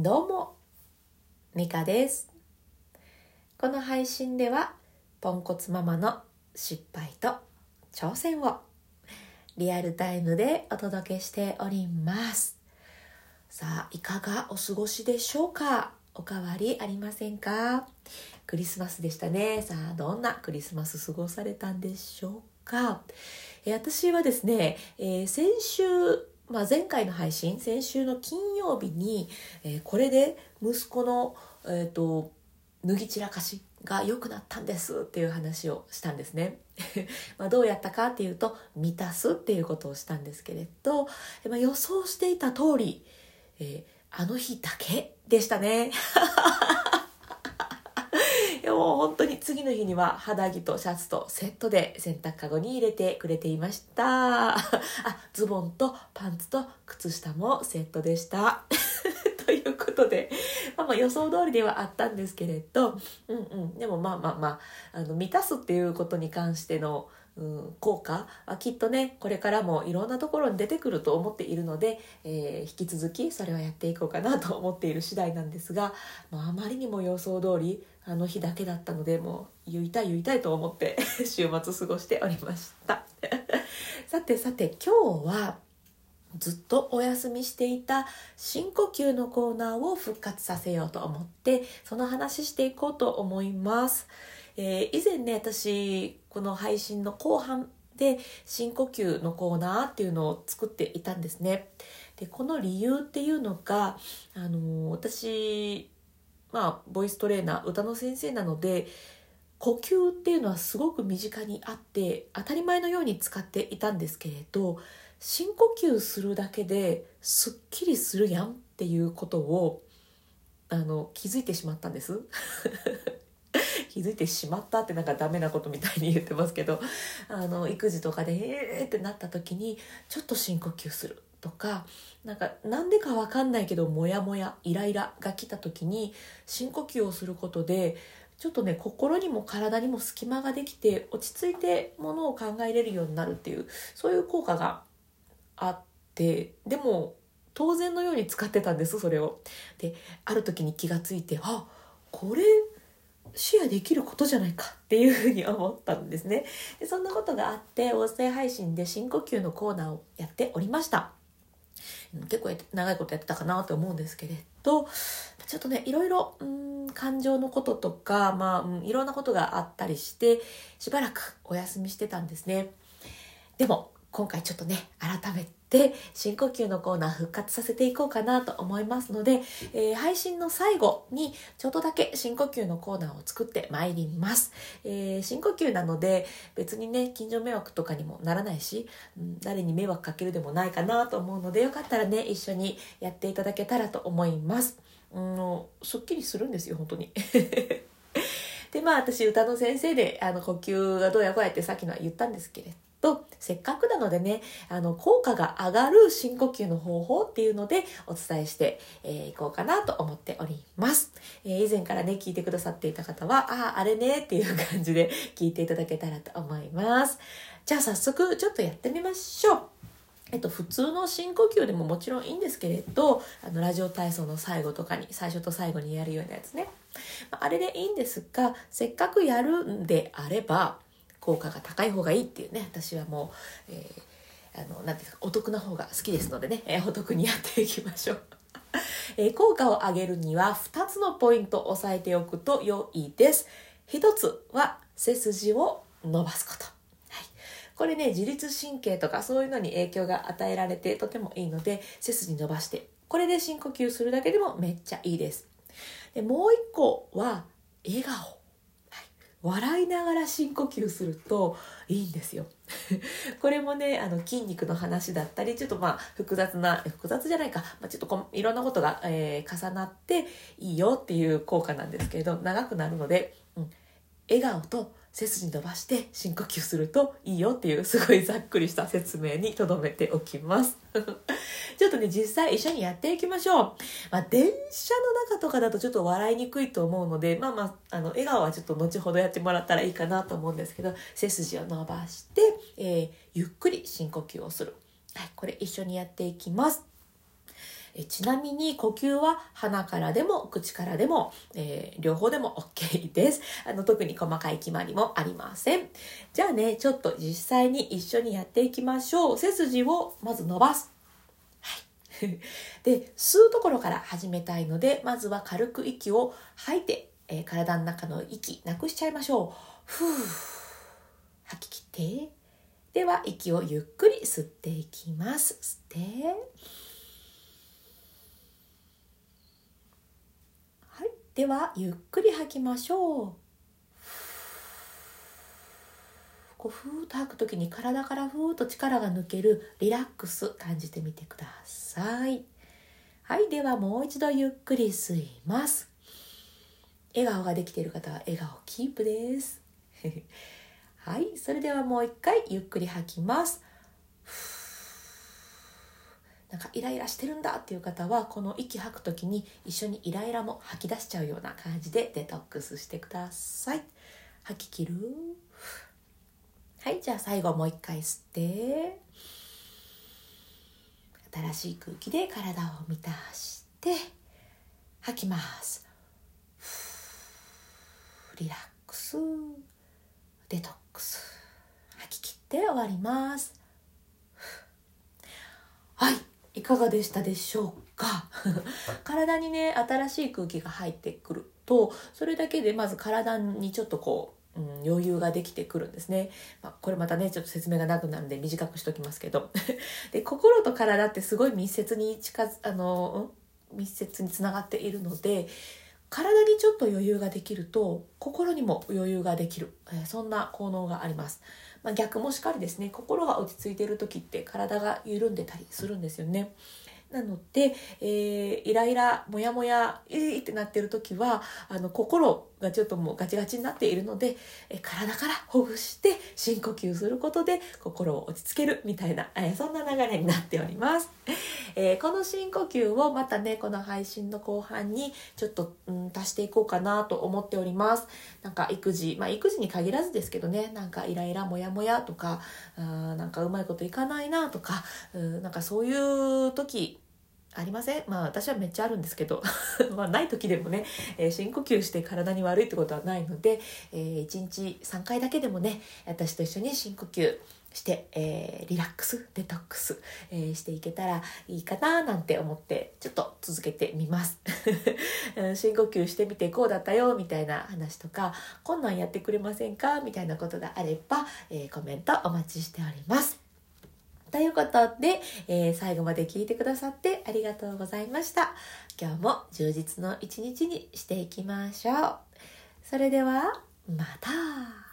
どうも、ミカです。この配信では、ポンコツママの失敗と挑戦をリアルタイムでお届けしております。さあ、いかがお過ごしでしょうか？おかわりありませんか？クリスマスでしたね。さあ、どんなクリスマス過ごされたんでしょうか？えー私はですね、えー先週、まあ、前回の配信先週の金曜日に、えーこれで息子の、えー、と脱ぎ散らかしが良くなったんですっていう話をしたんですね。まどうやったかっていうと満たすっていうことをしたんですけれど、まあ、予想していた通り、えーあの日だけでしたね。もう本当に次の日には肌着とシャツとセットで洗濯かごに入れてくれていました。あ、ズボンとパンツと靴下もセットでした。ということで、まあまあ予想通りではあったんですけれど、うんうん、でもまあまあまあ、あの満たすっていうことに関しての、うん、効果はきっとねこれからもいろんなところに出てくると思っているので、えー引き続きそれはやっていこうかなと思っている次第なんですが、まあ、あまりにも予想通りあの日だけだったのでもう言いたい言いたいと思って 週末過ごしておりました。さてさて今日はずっとお休みしていた深呼吸のコーナーを復活させようと思ってその話していこうと思います、えー以前ね私この配信の後半で深呼吸のコーナーっていうのを作っていたんですね。でこの理由っていうのがあの私まあボイストレーナー歌の先生なので呼吸っていうのはすごく身近にあって当たり前のように使っていたんですけれど深呼吸するだけですっきりするやんっていうことをあの気づいてしまったんです。気づいてしまったってなんかダメなことみたいに言ってますけどあの育児とかでえーってなった時にちょっと深呼吸するとかなんかなんでかわかんないけどモヤモヤイライラが来た時に深呼吸をすることでちょっとね心にも体にも隙間ができて落ち着いてものを考えれるようになるっていうそういう効果があってでも当然のように使ってたんですそれを。である時に気がついてあこれシェアできることじゃないかっていうふうに思ったんですね。でそんなことがあって音声配信で深呼吸のコーナーをやっておりました。うん結構長いことやってたかなと思うんですけれどちょっとねいろいろうん感情のこととか、まあうん、いろんなことがあったりしてしばらくお休みしてたんですね。でも今回ちょっとね改めて深呼吸のコーナー復活させていこうかなと思いますので、えー配信の最後にちょっとだけ深呼吸のコーナーを作ってまいります、えー深呼吸なので別にね近所迷惑とかにもならないし、うん誰に迷惑かけるでもないかなと思うのでよかったらね一緒にやっていただけたらと思います。うんすっきりするんですよ本当に。でまあ私歌の先生であの呼吸がどうやこうやってさっきのは言ったんですけれどせっかくなのでねあの効果が上がる深呼吸の方法っていうのでお伝えしてい、えーこうかなと思っております、えー以前からね聞いてくださっていた方はあああれねっていう感じで 聞いていただけたらと思います。じゃあ早速ちょっとやってみましょう。えっと、普通の深呼吸でももちろんいいんですけれどあのラジオ体操の最後とかに最初と最後にやるようなやつね。あれでいいんですがせっかくやるんであれば効果が高い方がいいっていうね私はもう、えーあのなんていうかお得な方が好きですのでね、えーお得にやっていきましょう。え効果を上げるには2つのポイントを押さえておくと良いです。1つは背筋を伸ばすこと。はい、これね自律神経とかそういうのに影響が与えられてとてもいいので背筋伸ばしてこれで深呼吸するだけでもめっちゃいいです。でもう一個は笑顔。笑いながら深呼吸するといいんですよ。これもねあの筋肉の話だったりちょっとまあ複雑な複雑じゃないか、まあ、ちょっとこいろんなことが、えー重なっていいよっていう効果なんですけれど長くなるので、うん、笑顔と背筋伸ばして深呼吸するといいよっていうすごいざっくりした説明にとどめておきます。ちょっとね実際一緒にやっていきましょう。まあ、電車の中とかだとちょっと笑いにくいと思うのでまあまああの笑顔はちょっと後ほどやってもらったらいいかなと思うんですけど背筋を伸ばして、えーゆっくり深呼吸をする。はい、これ一緒にやっていきます。えちなみに呼吸は鼻からでも口からでも、えー、両方でも OK です。あの特に細かい決まりもありません。じゃあねちょっと実際に一緒にやっていきましょう。背筋をまず伸ばす。はい。で吸うところから始めたいのでまずは軽く息を吐いて、えー、体の中の息なくしちゃいましょう。ふう。吐き切って。では息をゆっくり吸っていきます。吸ってはいではゆっくり吐きましょう。こうふーっと吐く時に体からふーっと力が抜けるリラックス感じてみてください。はいではもう一度ゆっくり吸います。笑顔ができている方は笑顔キープです。はいそれではもう一回ゆっくり吐きます。なんかイライラしてるんだっていう方はこの息吐く時に一緒にイライラも吐き出しちゃうような感じでデトックスしてください。吐き切る？はいじゃあ最後もう一回吸って新しい空気で体を満たして吐きます。リラックス。デトックス。吐き切って終わりますはいいかがでしたでしょうか？体にね新しい空気が入ってくるとそれだけでまず体にちょっとこう、うん、余裕ができてくるんですね、まあ、これまたねちょっと説明がなくなるんで短くしときますけど。で心と体ってすごい密接に近づあの、密接につながっているので体にちょっと余裕ができると心にも余裕ができる、そんな効能があります、まあ、逆もしっかりですね心が落ち着いている時って体が緩んでたりするんですよね。なので、えー、イライラモヤモヤえーってなっている時はあの心がちょっともうガチガチになっているので、体からほぐして深呼吸することで心を落ち着けるみたいな、そんな流れになっております、えー、この深呼吸をまたねこの配信の後半にちょっと、うん、足していこうかなと思っております。なんか育児まあ育児に限らずですけどねなんかイライラモヤモヤとかあなんかうまいこといかないなとかうんなんかそういう時ありません？まあ私はめっちゃあるんですけど。まあない時でもね、えー、深呼吸して体に悪いってことはないので、えー、1日3回だけでもね私と一緒に深呼吸して、えー、リラックスデトックス、えー、していけたらいいかななんて思ってちょっと続けてみます。深呼吸してみてこうだったよみたいな話とかこんなんやってくれませんか？みたいなことがあれば、えー、コメントお待ちしております。ということで、えー、最後まで聞いてくださってありがとうございました。今日も充実の一日にしていきましょう。それでは、また